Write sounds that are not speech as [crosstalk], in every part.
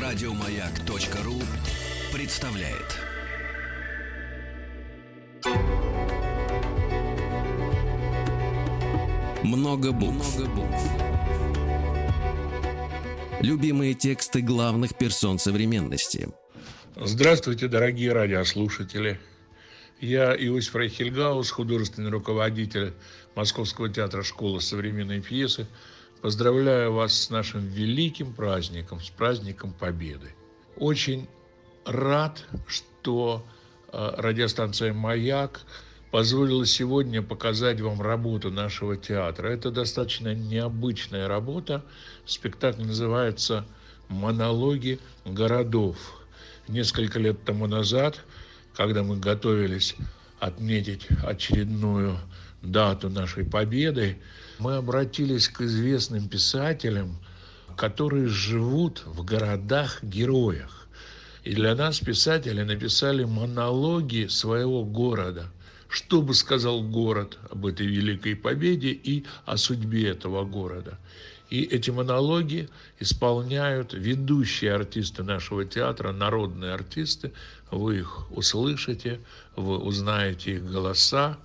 Радиомаяк.ру представляет. Много букв. Любимые тексты главных персон современности. Здравствуйте, дорогие радиослушатели. Я Иосиф Рейхельгаус, художественный руководитель Московского театра «Школа современной пьесы». Поздравляю вас с нашим великим праздником, с праздником Победы. Очень рад, что э, радиостанция «Маяк» позволила сегодня показать вам работу нашего театра. Это достаточно необычная работа. Спектакль называется «Монологи городов». Несколько лет тому назад – когда мы готовились отметить очередную дату нашей победы, мы обратились к известным писателям, которые живут в городах-героях. И для нас писатели написали монологи своего города. Что бы сказал город об этой великой победе и о судьбе этого города. И эти монологи исполняют ведущие артисты нашего театра, народные артисты. Вы их услышите, вы узнаете их голоса.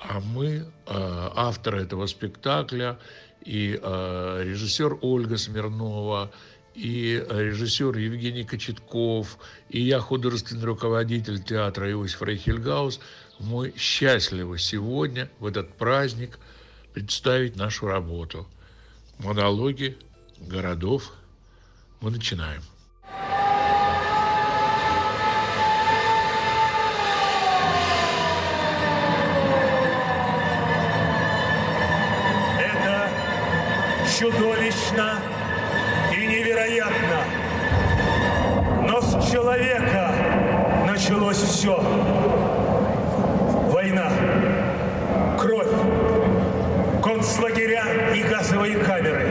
А мы, э, авторы этого спектакля, и э, режиссер Ольга Смирнова, и режиссер Евгений Кочетков, и я, художественный руководитель театра Иосиф Рейхельгаус, мы счастливы сегодня, в этот праздник, представить нашу работу – монологи городов. Мы начинаем. Это чудовищно и невероятно. Но с человека началось все. Война, кровь, концлагеря и газовые камеры.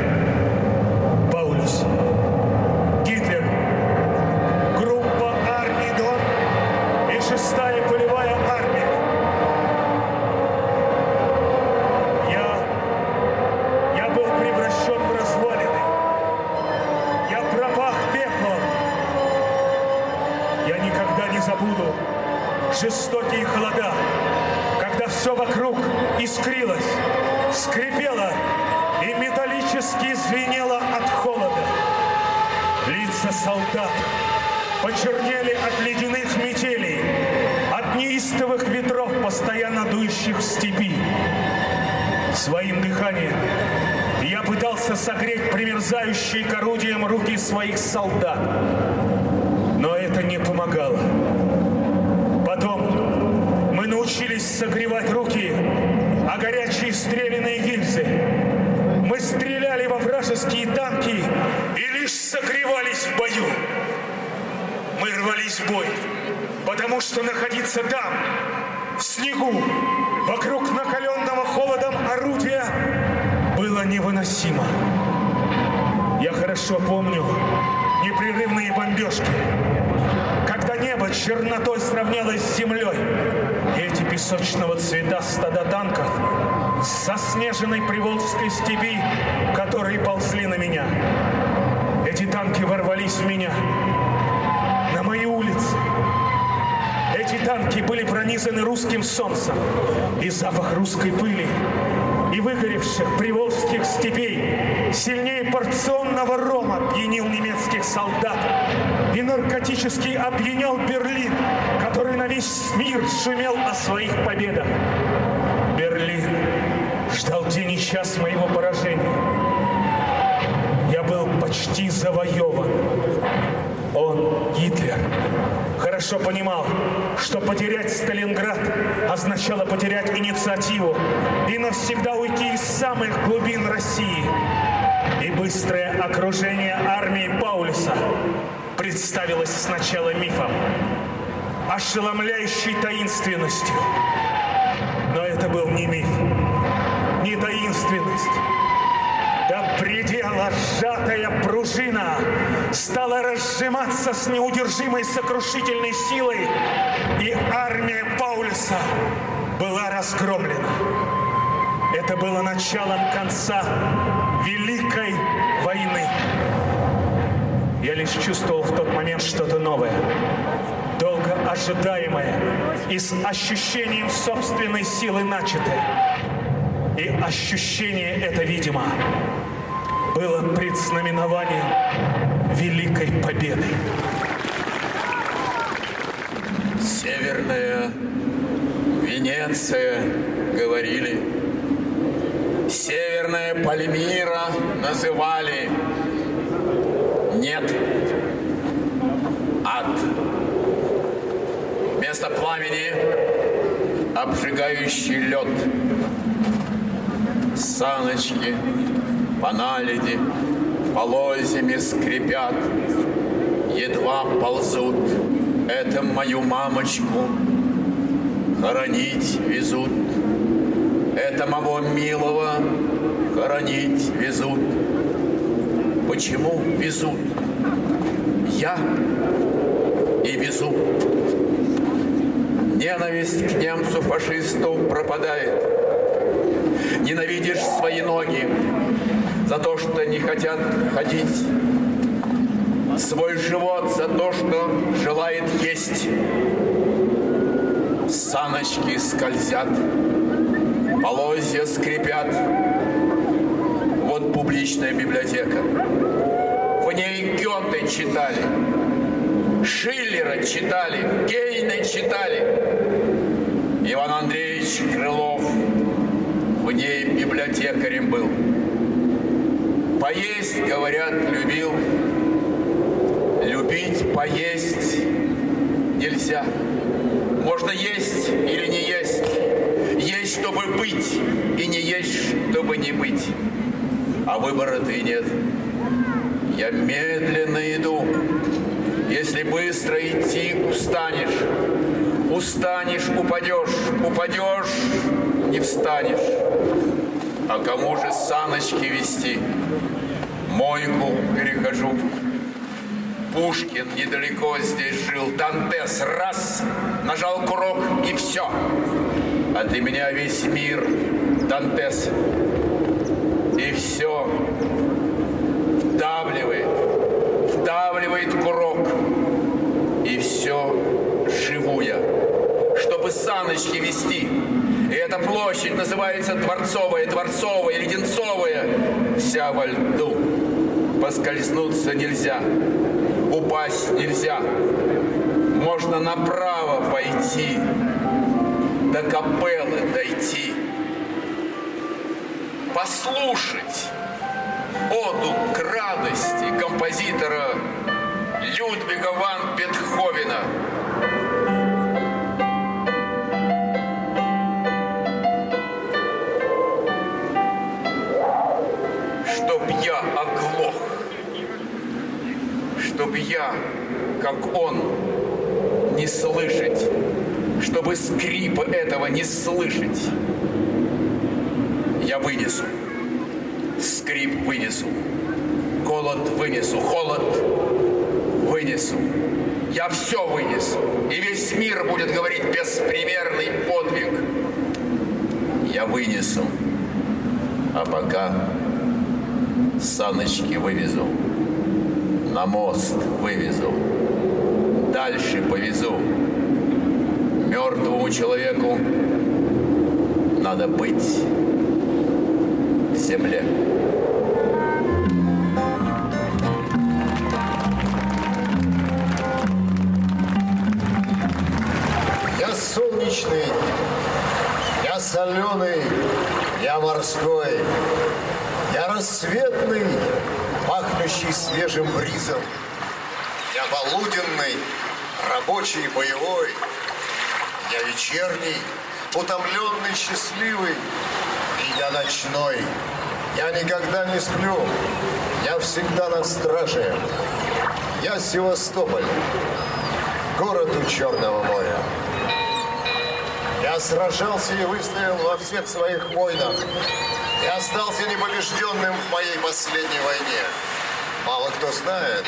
Паулюс. Гитлер. Группа армий Дон и шестая полевая армия. Жестокие холода, когда все вокруг искрилось скрипело и металлически звенело от холода. Лица солдат почернели от ледяных метелей, от неистовых ветров, постоянно дующих в степи. Своим дыханием я пытался согреть примерзающие к орудиям руки своих солдат, но это не помогало. Научились согревать руки а горячие стрелянные гильзы. Мы стреляли во вражеские танки и лишь согревались в бою. Мы рвались в бой, потому что находиться там, в снегу, вокруг накаленного холодом орудия, было невыносимо. Я хорошо помню непрерывные бомбежки, когда небо чернотой сравнялось с землей, эти песочного цвета стада танков с заснеженной приволжской степи, которые ползли на меня. Эти танки ворвались в меня, на мои улицы. Эти танки были пронизаны русским солнцем, и запах русской пыли и выгоревших приволжских степей сильнее порционного рома пьянил немецких солдат и наркотически опьянял Берлин, который на весь мир шумел о своих победах. Берлин ждал день и час моего поражения. Я был почти завоеван. Он, Гитлер, хорошо понимал, что потерять Сталинград означало потерять инициативу и навсегда уйти из самых глубин России. И быстрое окружение армии Паулюса представилось сначала мифом, ошеломляющей таинственностью. Но это был не миф, не таинственность, предела сжатая пружина стала разжиматься с неудержимой сокрушительной силой, и армия Паулюса была разгромлена. Это было началом конца Великой войны. Я лишь чувствовал в тот момент что-то новое, долго ожидаемое и с ощущением собственной силы начатое. И ощущение это, видимо, было предзнаменованием великой победы. Северная Венеция, говорили. Северная Пальмира называли. Нет. Ад. Вместо пламени обжигающий лед. Саночки по наледи полозьями скрипят, едва ползут. Это мою мамочку хоронить везут. Это моего милого хоронить везут. Почему везут? Я и везу. Ненависть к немцу-фашисту пропадает. Ненавидишь свои ноги за то, что не хотят ходить. Свой живот за то, что желает есть. Саночки скользят, полозья скрипят. Вот публичная библиотека. В ней Гёте читали, Шиллера читали, Гейна читали. Иван Андреевич Крылов в ней библиотекарем был. Поесть, говорят, любил. Любить, поесть нельзя. Можно есть или не есть. Есть, чтобы быть, и не есть, чтобы не быть. А выбора-то и нет. Я медленно иду. Если быстро идти, устанешь. Устанешь, упадешь. Упадешь, не встанешь. А кому же саночки вести? Мойку перехожу. Пушкин недалеко здесь жил. Дантес раз, нажал курок и все. А для меня весь мир Дантес. И все вдавливает, вдавливает курок. И все живу я. Чтобы саночки вести. Эта площадь называется Дворцовая, Дворцовая, Леденцовая. Вся во льду. Поскользнуться нельзя упасть нельзя. Можно направо пойти, до капеллы дойти, послушать оду к радости композитора Людвига ван Бетховена. Чтобы я, как он, не слышать, чтобы скрипа этого не слышать. Я вынесу, скрип вынесу, голод вынесу, холод вынесу. Я все вынесу, и весь мир будет говорить беспримерный подвиг. Я вынесу, а пока саночки вывезу на мост вывезу, дальше повезу. Мертвому человеку надо быть в земле. Я солнечный, я соленый, я морской, я рассветный, пахнущий свежим бризом. Я полуденный, рабочий, боевой. Я вечерний, утомленный, счастливый. И я ночной. Я никогда не сплю. Я всегда на страже. Я Севастополь, город у Черного моря. Я сражался и выстоял во всех своих войнах. И остался непобежденным в моей последней войне. Мало кто знает,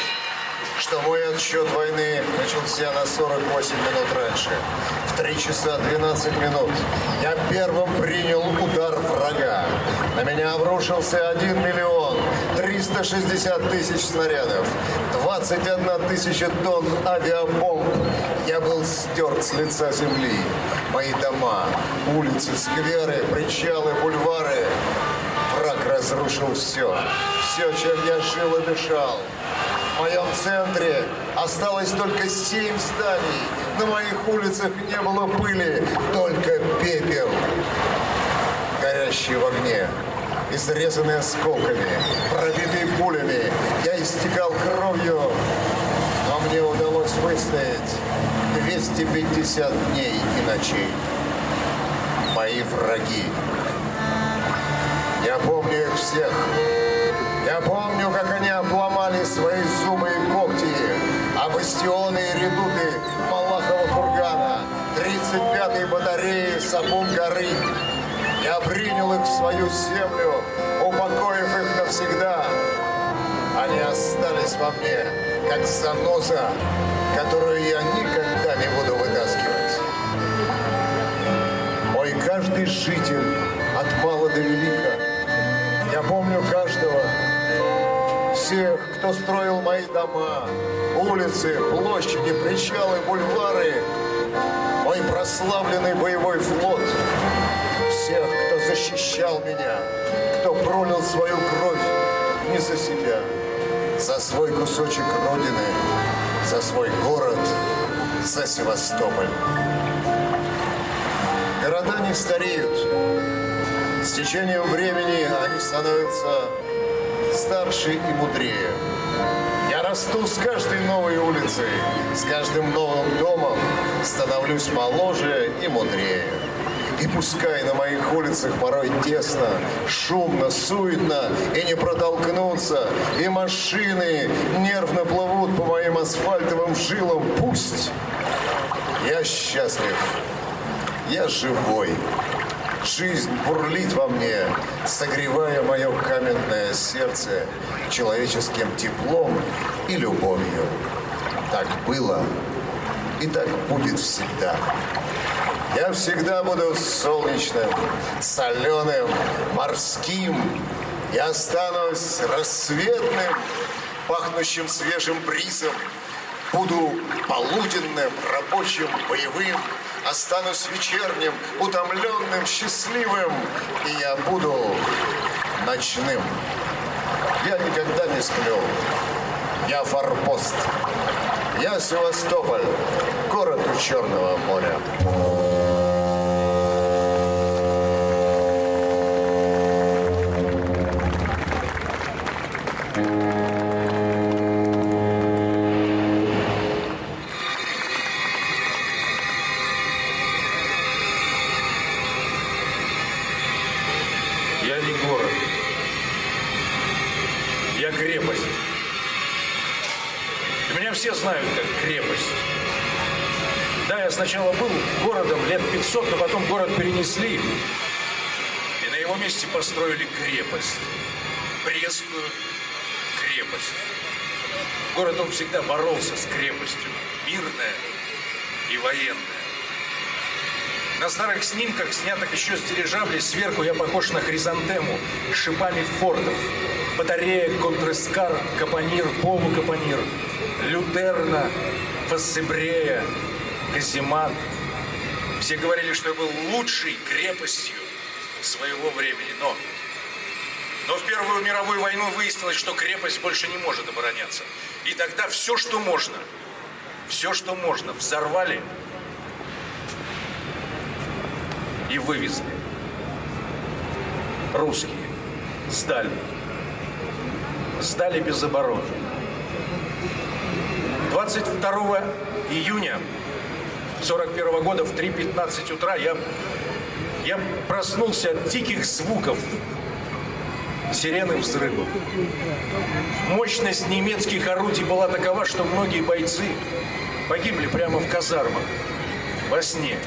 что мой отсчет войны начался на 48 минут раньше. В 3 часа 12 минут я первым принял удар врага. На меня обрушился 1 миллион 360 тысяч снарядов, 21 тысяча тонн авиабомб. Я был стерт с лица земли. Мои дома, улицы, скверы, причалы, бульвары. Разрушил все. Все, чем я жил и дышал. В моем центре осталось только семь зданий. На моих улицах не было пыли, только пепел. Горящий в огне, изрезанный осколками, пробитый пулями. Я истекал кровью, но мне удалось выстоять 250 дней и ночей. Мои враги. Помню их всех. Я помню, как они обломали свои зубы и когти, а бастионы и редуты Малахова кургана, 35-й батареи Сапун горы. Я принял их в свою землю, упокоив их навсегда. Они остались во мне, как заноза, которую я никогда не буду вытаскивать. Мой каждый житель от мала до велика. Помню каждого, всех, кто строил мои дома, улицы, площади, причалы, бульвары, мой прославленный боевой флот, всех, кто защищал меня, кто пролил свою кровь не за себя, за свой кусочек Родины, за свой город, за Севастополь. Города не стареют. С течением времени они становятся старше и мудрее. Я расту с каждой новой улицей, с каждым новым домом становлюсь моложе и мудрее. И пускай на моих улицах порой тесно, шумно, суетно и не протолкнуться, и машины нервно плывут по моим асфальтовым жилам, пусть я счастлив, я живой. Жизнь бурлит во мне, согревая мое каменное сердце человеческим теплом и любовью. Так было и так будет всегда. Я всегда буду солнечным, соленым, морским. Я останусь рассветным, пахнущим свежим бризом. Буду полуденным, рабочим, боевым. Останусь вечерним, утомленным, счастливым. И я буду ночным. Я никогда не сплю. Я форпост. Я Севастополь, город у Черного моря. Я не город. Я крепость. И Меня все знают как крепость. Да, я сначала был городом лет 500, но потом город перенесли. И на его месте построили крепость. Брестскую крепость. Город он всегда боролся с крепостью. Мирная и военная. На старых снимках, снятых еще с дирижабля, сверху я похож на хризантему с шипами фортов. Батарея, контрэскар, капонир, полукапонир, лютерна, фассебрея, каземат. Все говорили, что я был лучшей крепостью своего времени, но... Но в Первую мировую войну выяснилось, что крепость больше не может обороняться. И тогда все, что можно, все, что можно, взорвали и вывезли. Русские сдали. Сдали без обороны. 22 июня 41 года в 3.15 утра я, я проснулся от диких звуков сирены взрывов. Мощность немецких орудий была такова, что многие бойцы погибли прямо в казармах, во сне.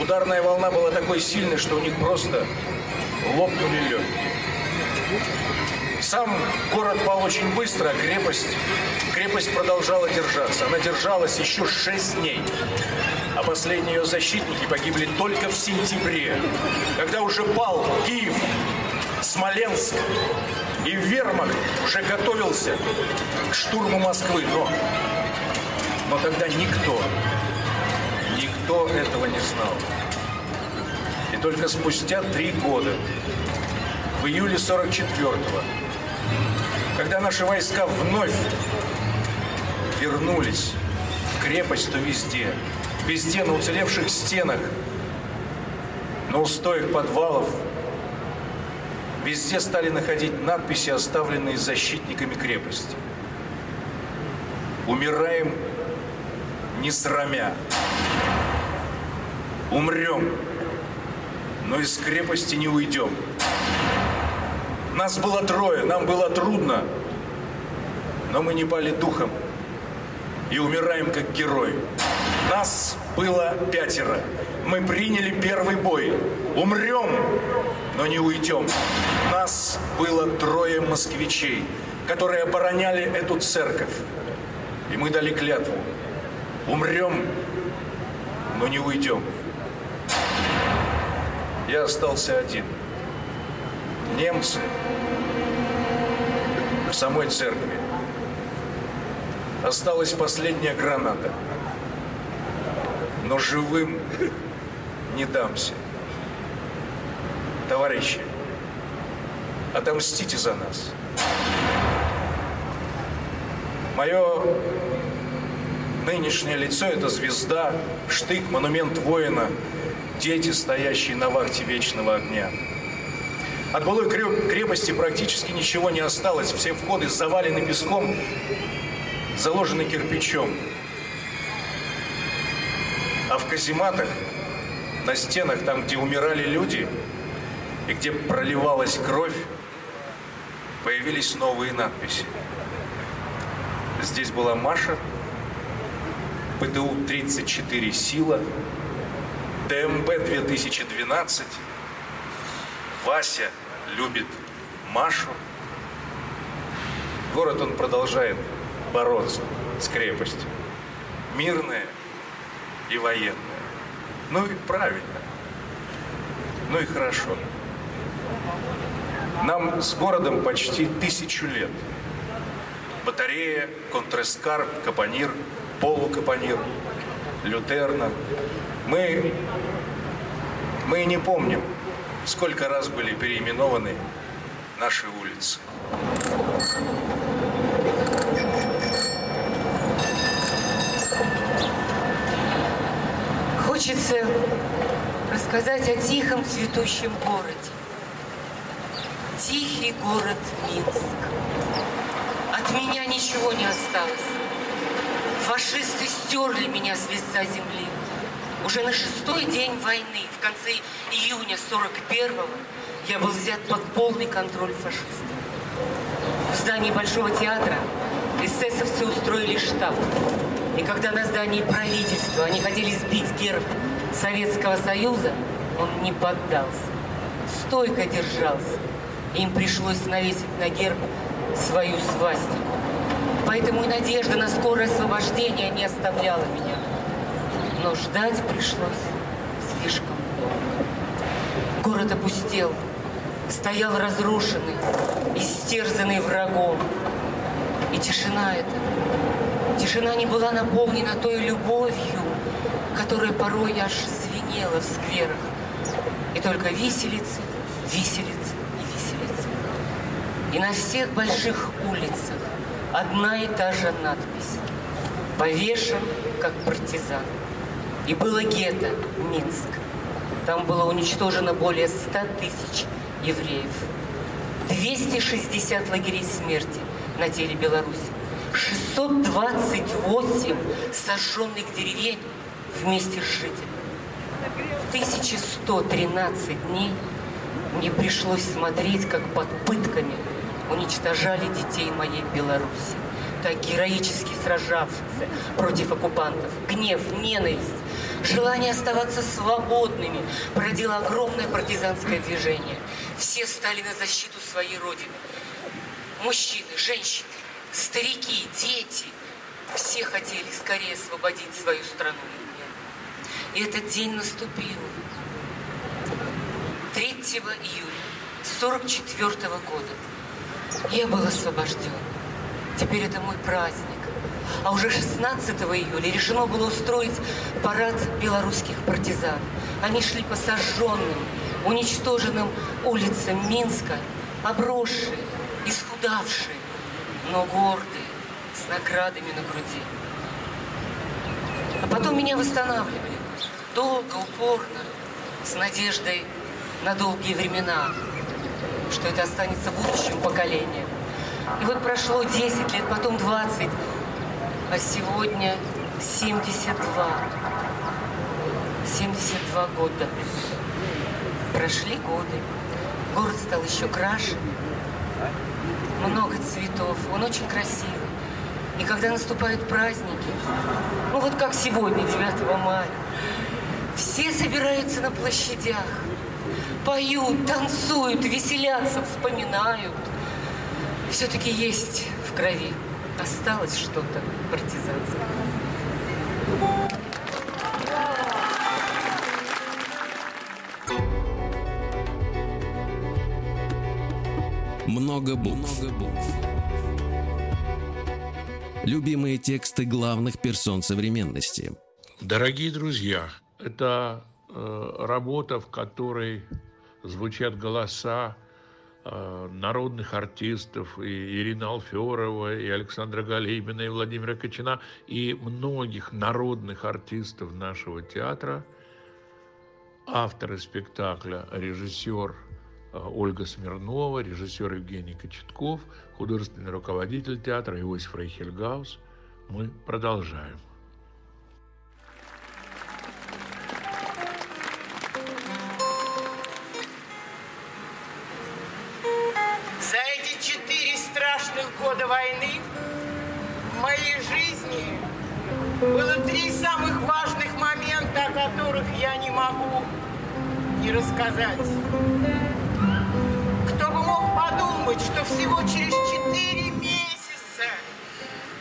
Ударная волна была такой сильной, что у них просто лопнули легкие. Сам город пал очень быстро, а крепость, крепость продолжала держаться. Она держалась еще шесть дней. А последние ее защитники погибли только в сентябре, когда уже пал Киев, Смоленск, и Вермахт уже готовился к штурму Москвы. Но, но тогда никто, никто этого не знал. И только спустя три года, в июле 44-го, когда наши войска вновь вернулись в крепость, то везде, везде на уцелевших стенах, на устоях подвалов, Везде стали находить надписи, оставленные защитниками крепости. Умираем не срамя. Умрем, но из крепости не уйдем. Нас было трое, нам было трудно, но мы не пали духом и умираем как герои. Нас было пятеро. Мы приняли первый бой. Умрем, но не уйдем. Нас было трое москвичей, которые обороняли эту церковь. И мы дали клятву. Умрем, но не уйдем. Я остался один. Немцы в самой церкви. Осталась последняя граната. Но живым [laughs] не дамся. Товарищи, отомстите за нас. Мое нынешнее лицо – это звезда, штык, монумент воина, дети, стоящие на вахте вечного огня. От былой крепости практически ничего не осталось. Все входы завалены песком, заложены кирпичом. А в казематах, на стенах, там, где умирали люди и где проливалась кровь, появились новые надписи. Здесь была Маша, ПТУ-34 «Сила», ДМБ-2012, Вася любит Машу. Город он продолжает бороться с крепостью. Мирная и военная. Ну и правильно. Ну и хорошо. Нам с городом почти тысячу лет. Батарея, контрескарп, капонир, полукапонир, лютерна. Мы, мы не помним, сколько раз были переименованы наши улицы. Хочется рассказать о тихом цветущем городе. Тихий город Минск. От меня ничего не осталось. Фашисты стерли меня с лица земли. Уже на шестой день войны, в конце июня 41-го, я был взят под полный контроль фашистов. В здании Большого театра эсэсовцы устроили штаб. И когда на здании правительства они хотели сбить герб Советского Союза, он не поддался. Стойко держался. Им пришлось навесить на герб свою свастику. Поэтому и надежда на скорое освобождение не оставляла меня. Но ждать пришлось слишком долго. Город опустел, стоял разрушенный, истерзанный врагом. И тишина эта, тишина не была наполнена той любовью, которая порой аж звенела в скверах. И только виселицы, виселицы и виселицы. И на всех больших улицах одна и та же надпись. Повешен, как партизан. И было гетто, Минск. Там было уничтожено более 100 тысяч евреев. 260 лагерей смерти на теле Беларуси. 628 сожженных деревень вместе с жителями. 1113 дней мне пришлось смотреть, как под пытками уничтожали детей моей Беларуси, так героически сражавшихся против оккупантов. Гнев, ненависть, желание оставаться свободными породило огромное партизанское движение. Все стали на защиту своей родины. Мужчины, женщины, старики, дети. Все хотели скорее освободить свою страну и этот день наступил. 3 июля 44 года я был освобожден. Теперь это мой праздник. А уже 16 июля решено было устроить парад белорусских партизан. Они шли по сожженным, уничтоженным улицам Минска, обросшие, исхудавшие, но гордые, с наградами на груди. А потом меня восстанавливали. Долго, упорно, с надеждой на долгие времена, что это останется будущим поколением. И вот прошло 10 лет, потом 20, а сегодня 72. 72 года. Прошли годы. Город стал еще краше. Много цветов. Он очень красивый. И когда наступают праздники, ну вот как сегодня, 9 мая, все собираются на площадях, поют, танцуют, веселятся, вспоминают. Все-таки есть в крови. Осталось что-то партизанское. Много букв. Много букв. Любимые тексты главных персон современности. Дорогие друзья, это э, работа, в которой звучат голоса народных артистов, и Ирина Алферова, и Александра Галимина, и Владимира Кочина, и многих народных артистов нашего театра. Авторы спектакля, режиссер э, Ольга Смирнова, режиссер Евгений Кочетков, художественный руководитель театра Иосиф Рейхельгаус. Мы продолжаем. Моей жизни было три самых важных момента, о которых я не могу не рассказать. Кто бы мог подумать, что всего через четыре месяца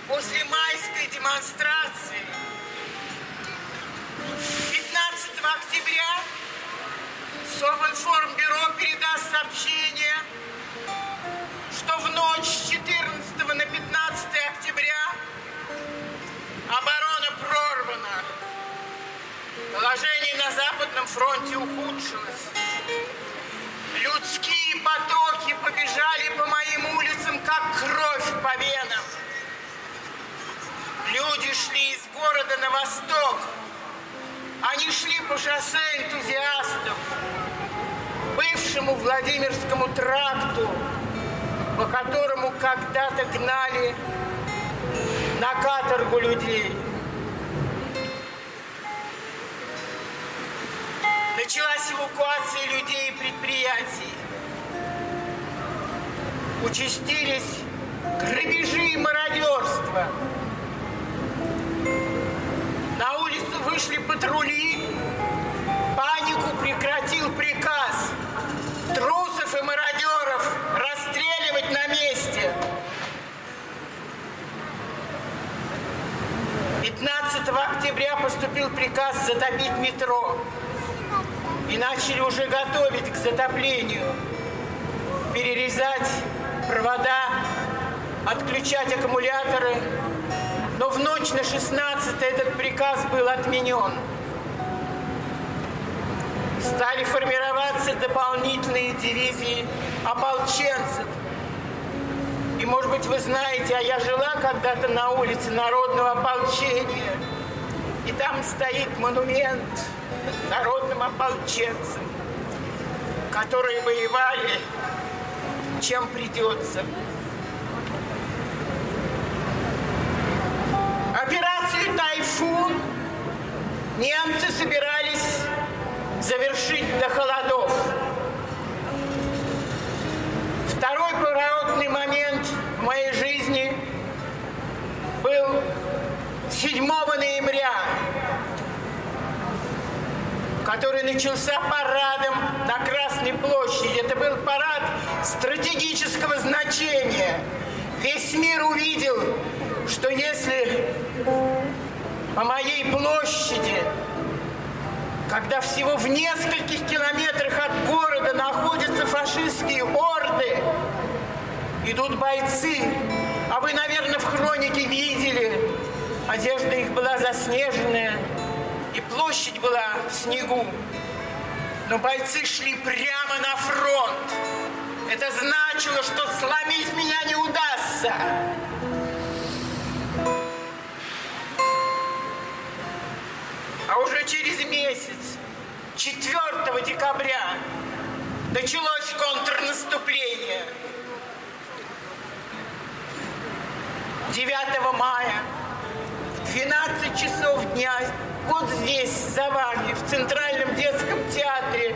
после майской демонстрации 15 октября Совинформбюро передаст сообщение, что в ночь с 14 на 15 октября оборона прорвана. Положение на Западном фронте ухудшилось. Людские потоки побежали по моим улицам, как кровь по венам. Люди шли из города на восток. Они шли по шоссе энтузиастов, бывшему Владимирскому тракту, по которому когда-то гнали на каторгу людей. Началась эвакуация людей и предприятий. Участились грабежи и мародерство. На улицу вышли патрули. Панику прекратил приказ. Трусов и мародеров расстреливать на месте. 15 октября поступил приказ затопить метро. И начали уже готовить к затоплению. Перерезать провода, отключать аккумуляторы. Но в ночь на 16 этот приказ был отменен. Стали формироваться дополнительные дивизии ополченцев. Может быть, вы знаете, а я жила когда-то на улице Народного ополчения. И там стоит монумент народным ополченцам, которые воевали, чем придется. Операцию «Тайфун» немцы собирались завершить до холодов. Второй поворотный момент в моей жизни был 7 ноября, который начался парадом на Красной площади. Это был парад стратегического значения – весь мир увидел, что если по моей площади, когда всего в нескольких километрах от города находятся фашистские орды, идут бойцы, а вы, наверное, в хронике видели, одежда их была заснеженная, и площадь была в снегу. Но бойцы шли прямо на фронт. Это значило, что сломить меня не удастся. А уже через месяц, 4 декабря, началось контрнаступление. 9 мая 12 часов дня вот здесь, за вами, в Центральном детском театре,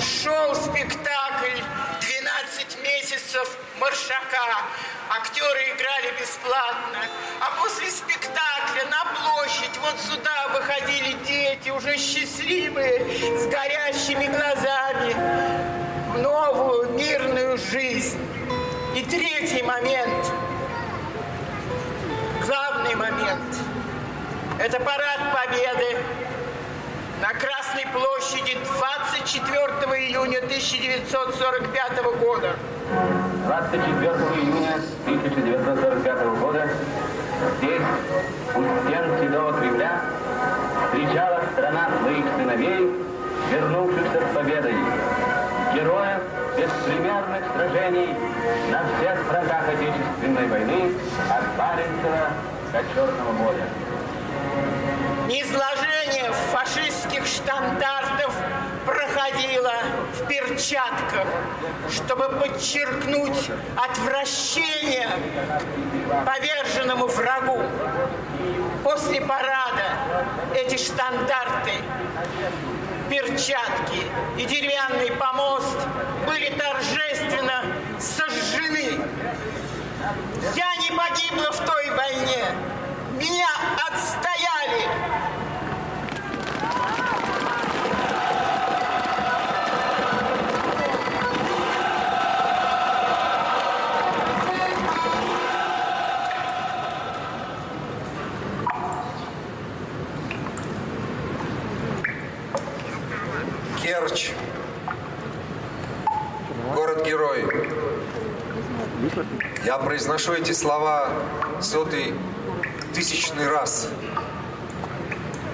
шел спектакль «12 месяцев Маршака». Актеры играли бесплатно. А после спектакля на площадь вот сюда выходили дети, уже счастливые, с горящими глазами, в новую мирную жизнь. И третий момент, главный момент – это парад Победы на Красной площади 24 июня 1945 года. 24 июня 1945 года здесь, у стен Седого Кремля, встречала страна своих сыновей, вернувшихся с победой. Героев беспримерных сражений на всех фронтах Отечественной войны от Баренцева до Черного моря. Изложение фашистских штандартов проходило в перчатках, чтобы подчеркнуть отвращение к поверженному врагу. После парада эти штандарты, перчатки и деревянный помост были торжественно сожжены. Я не погибла в той войне. Меня отстояли. Керчь. Город-герой. Я произношу эти слова сотый тысячный раз.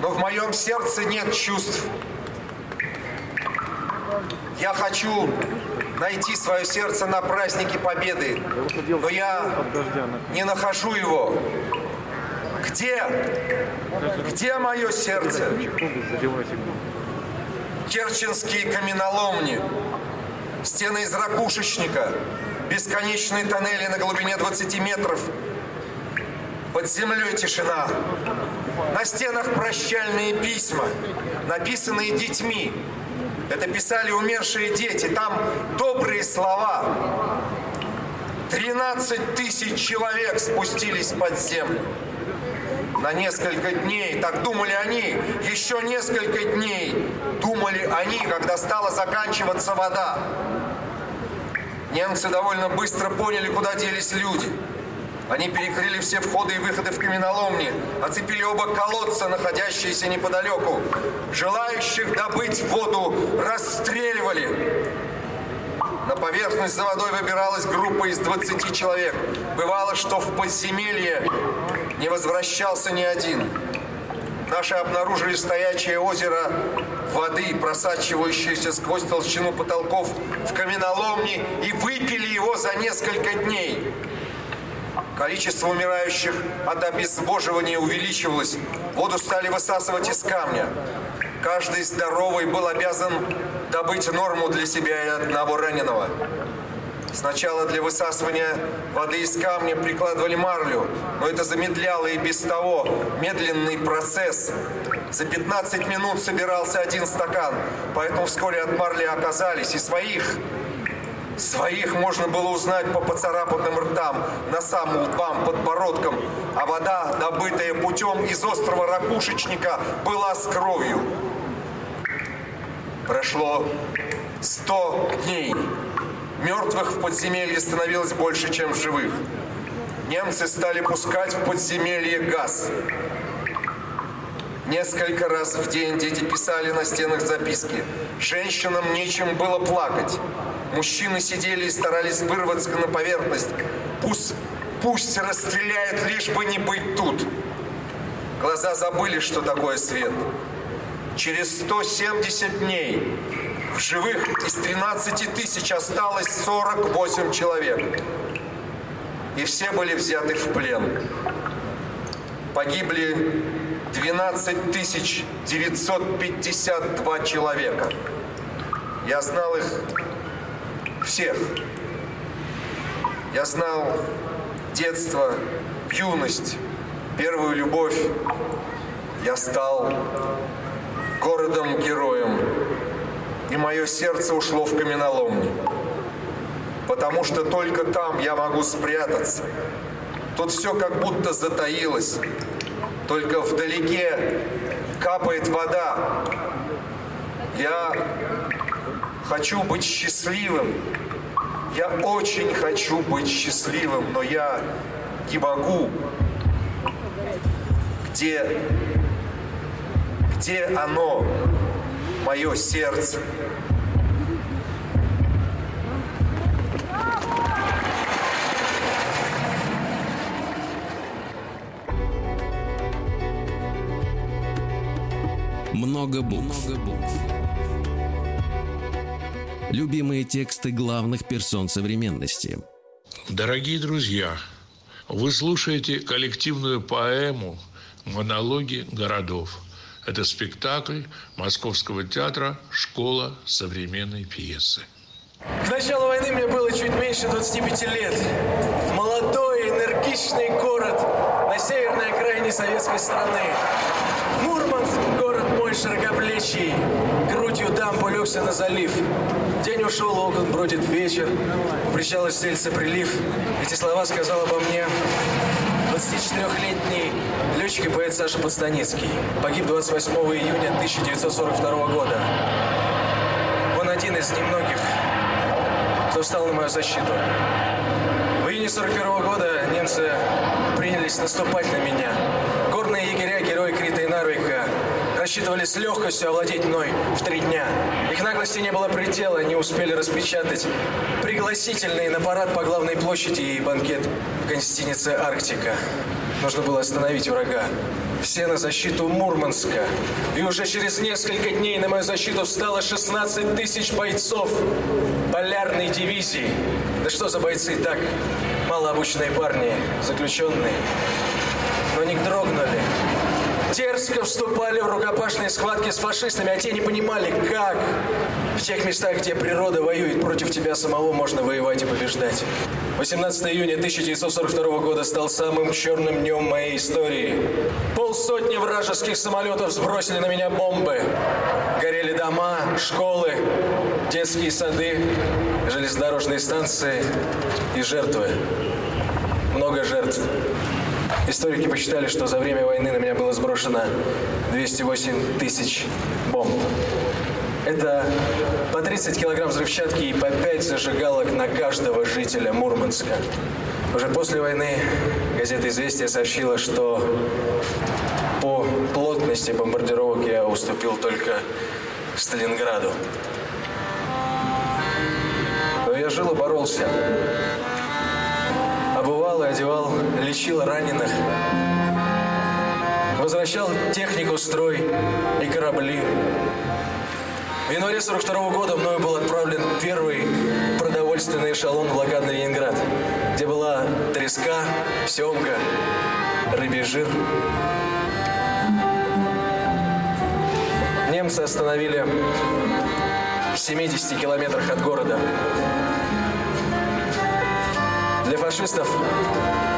Но в моем сердце нет чувств. Я хочу найти свое сердце на празднике Победы, но я не нахожу его. Где? Где мое сердце? Керченские каменоломни, стены из ракушечника, бесконечные тоннели на глубине 20 метров – под землей тишина. На стенах прощальные письма, написанные детьми. Это писали умершие дети. Там добрые слова. 13 тысяч человек спустились под землю. На несколько дней, так думали они, еще несколько дней думали они, когда стала заканчиваться вода. Немцы довольно быстро поняли, куда делись люди. Они перекрыли все входы и выходы в каменоломни, оцепили оба колодца, находящиеся неподалеку. Желающих добыть воду расстреливали. На поверхность за водой выбиралась группа из 20 человек. Бывало, что в подземелье не возвращался ни один. Наши обнаружили стоячее озеро воды, просачивающееся сквозь толщину потолков в каменоломни и выпили его за несколько дней. Количество умирающих от обезвоживания увеличивалось. Воду стали высасывать из камня. Каждый здоровый был обязан добыть норму для себя и одного раненого. Сначала для высасывания воды из камня прикладывали марлю, но это замедляло и без того медленный процесс. За 15 минут собирался один стакан, поэтому вскоре от марли оказались и своих Своих можно было узнать по поцарапанным ртам, носам, лбам, подбородкам, а вода, добытая путем из острова Ракушечника, была с кровью. Прошло сто дней. Мертвых в подземелье становилось больше, чем живых. немцы стали пускать в подземелье газ. Несколько раз в день дети писали на стенах записки. Женщинам нечем было плакать. Мужчины сидели и старались вырваться на поверхность. Пусть, пусть расстреляют, лишь бы не быть тут. Глаза забыли, что такое свет. Через 170 дней в живых из 13 тысяч осталось 48 человек. И все были взяты в плен. Погибли 12 тысяч 952 человека. Я знал их всех. Я знал детство, юность, первую любовь. Я стал городом-героем. И мое сердце ушло в каменоломни. Потому что только там я могу спрятаться. Тут все как будто затаилось. Только вдалеке капает вода. Я хочу быть счастливым. Я очень хочу быть счастливым, но я не могу. Где, где оно, мое сердце? Много букв. Много букв. Любимые тексты главных персон современности. Дорогие друзья, вы слушаете коллективную поэму «Монологи городов». Это спектакль Московского театра «Школа современной пьесы». К началу войны мне было чуть меньше 25 лет. Молодой, энергичный город на северной окраине советской страны. Мурманск, город мой широкоплечий, грудью дам улегся на залив. День ушел, окон бродит вечер, у причала стелится прилив. Эти слова сказал обо мне 24-летний летчик и поэт Саша Подстаницкий. Погиб 28 июня 1942 года. Он один из немногих, кто встал на мою защиту. В июне 41 года немцы принялись наступать на меня. Рассчитывали с легкостью овладеть мной в три дня. Их наглости не было предела, они успели распечатать пригласительные на парад по главной площади и банкет в гостинице «Арктика». Нужно было остановить врага. Все на защиту Мурманска. И уже через несколько дней на мою защиту встало 16 тысяч бойцов полярной дивизии. Да что за бойцы так? Малообученные парни, заключенные. Но не дрогнули. Дерзко вступали в рукопашные схватки с фашистами, а те не понимали, как. В тех местах, где природа воюет против тебя самого, можно воевать и побеждать. 18 июня 1942 года стал самым черным днем моей истории. Полсотни вражеских самолетов сбросили на меня бомбы. Горели дома, школы, детские сады, железнодорожные станции и жертвы. Много жертв. Историки посчитали, что за время войны на меня было сброшено 208 тысяч бомб. Это по 30 килограмм взрывчатки и по 5 зажигалок на каждого жителя Мурманска. Уже после войны газета «Известия» сообщила, что по плотности бомбардировок я уступил только Сталинграду. Но я жил и боролся. Одевал, лечил раненых. Возвращал технику строй и корабли. В январе 42 года мною был отправлен первый продовольственный эшелон в блокадный Ленинград, где была треска, семга, рыбий жир. Немцы остановили в 70 километрах от города. Для фашистов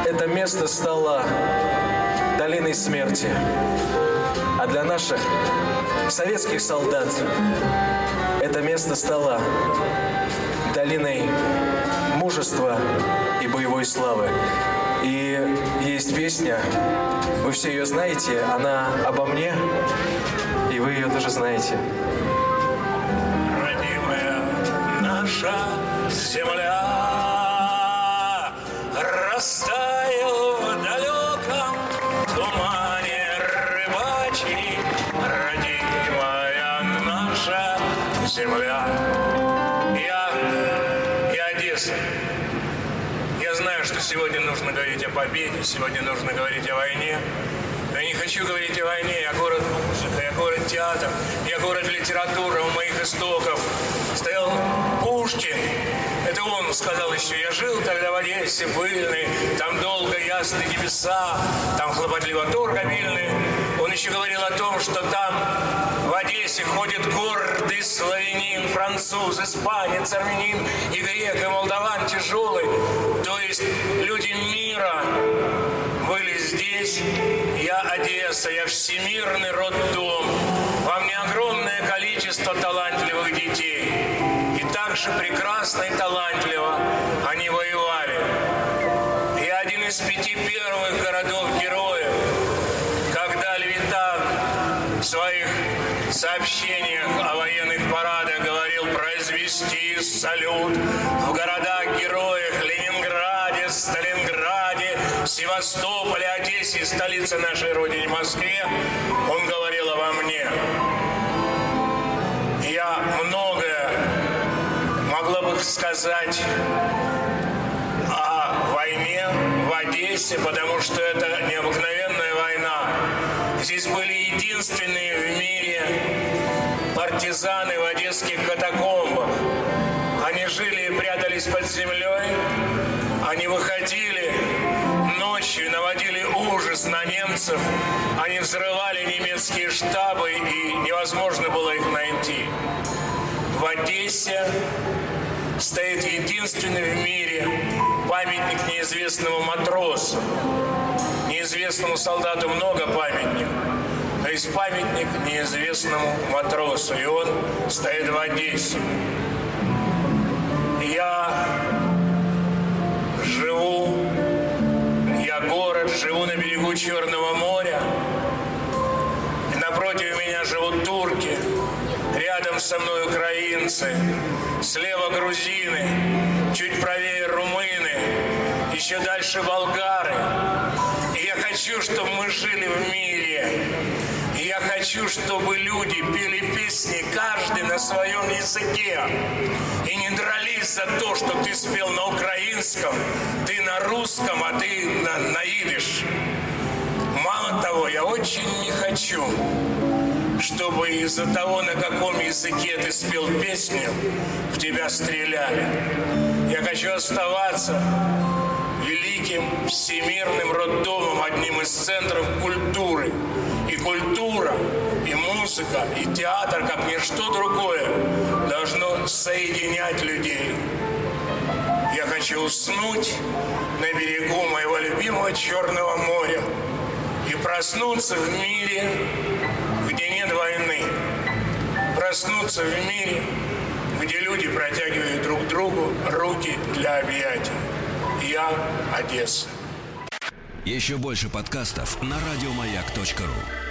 это место стало долиной смерти. А для наших советских солдат это место стало долиной мужества и боевой славы. И есть песня, вы все ее знаете, она обо мне, и вы ее тоже знаете. Родимая наша земля ночи, родимая наша земля. Я, я Одесса. Я знаю, что сегодня нужно говорить о победе, сегодня нужно говорить о войне. Но я не хочу говорить о войне, я город музыка, я город театр, я город литература у моих истоков. Стоял Пушкин, это он сказал еще, я жил тогда в Одессе пыльный, там долго ясные небеса, там хлопотливо торг обильный, он еще говорил о том, что там в Одессе ходит гордый славянин, француз, испанец, армянин и грек, и молдаван тяжелый. То есть люди мира были здесь. Я Одесса, я всемирный роддом. Во мне огромное количество талантливых детей. И также прекрасно и талантливо они воевали. Я один из пяти первых городов-героев, когда Левитан в своих сообщениях о военных парадах говорил произвести салют в городах-героях Ленинграде, Сталинграде, Севастополе, Одессе, столице нашей Родины, Москве, он говорил обо мне. Я многое могла бы сказать о войне в Одессе, потому что это необыкновенная война. Здесь были единственные в мире партизаны в одесских катакомбах. Они жили и прятались под землей, они выходили ночью, наводили ужас на немцев, они взрывали немецкие штабы, и невозможно было их найти. В Одессе стоит единственный в мире памятник неизвестному матросу. Неизвестному солдату много памятников. То есть памятник неизвестному матросу. И он стоит в Одессе. Я живу, я город, живу на берегу Черного моря. И напротив меня живут турки. Рядом со мной украинцы, слева грузины, чуть правее румыны, еще дальше болгары. И я хочу, чтобы мы жили в мире. И я хочу, чтобы люди пели песни, каждый на своем языке. И не дрались за то, что ты спел на украинском, ты на русском, а ты на, на идиш. Мало того, я очень не хочу, чтобы из-за того, на каком языке ты спел песню, в тебя стреляли. Я хочу оставаться великим всемирным роддомом, одним из центров культуры. И культура, и музыка, и театр, как ничто другое, должно соединять людей. Я хочу уснуть на берегу моего любимого Черного моря и проснуться в мире. Проснуться в мире, где люди протягивают друг другу руки для объятий. Я Одесса. Еще больше подкастов на радиомаяк.ру.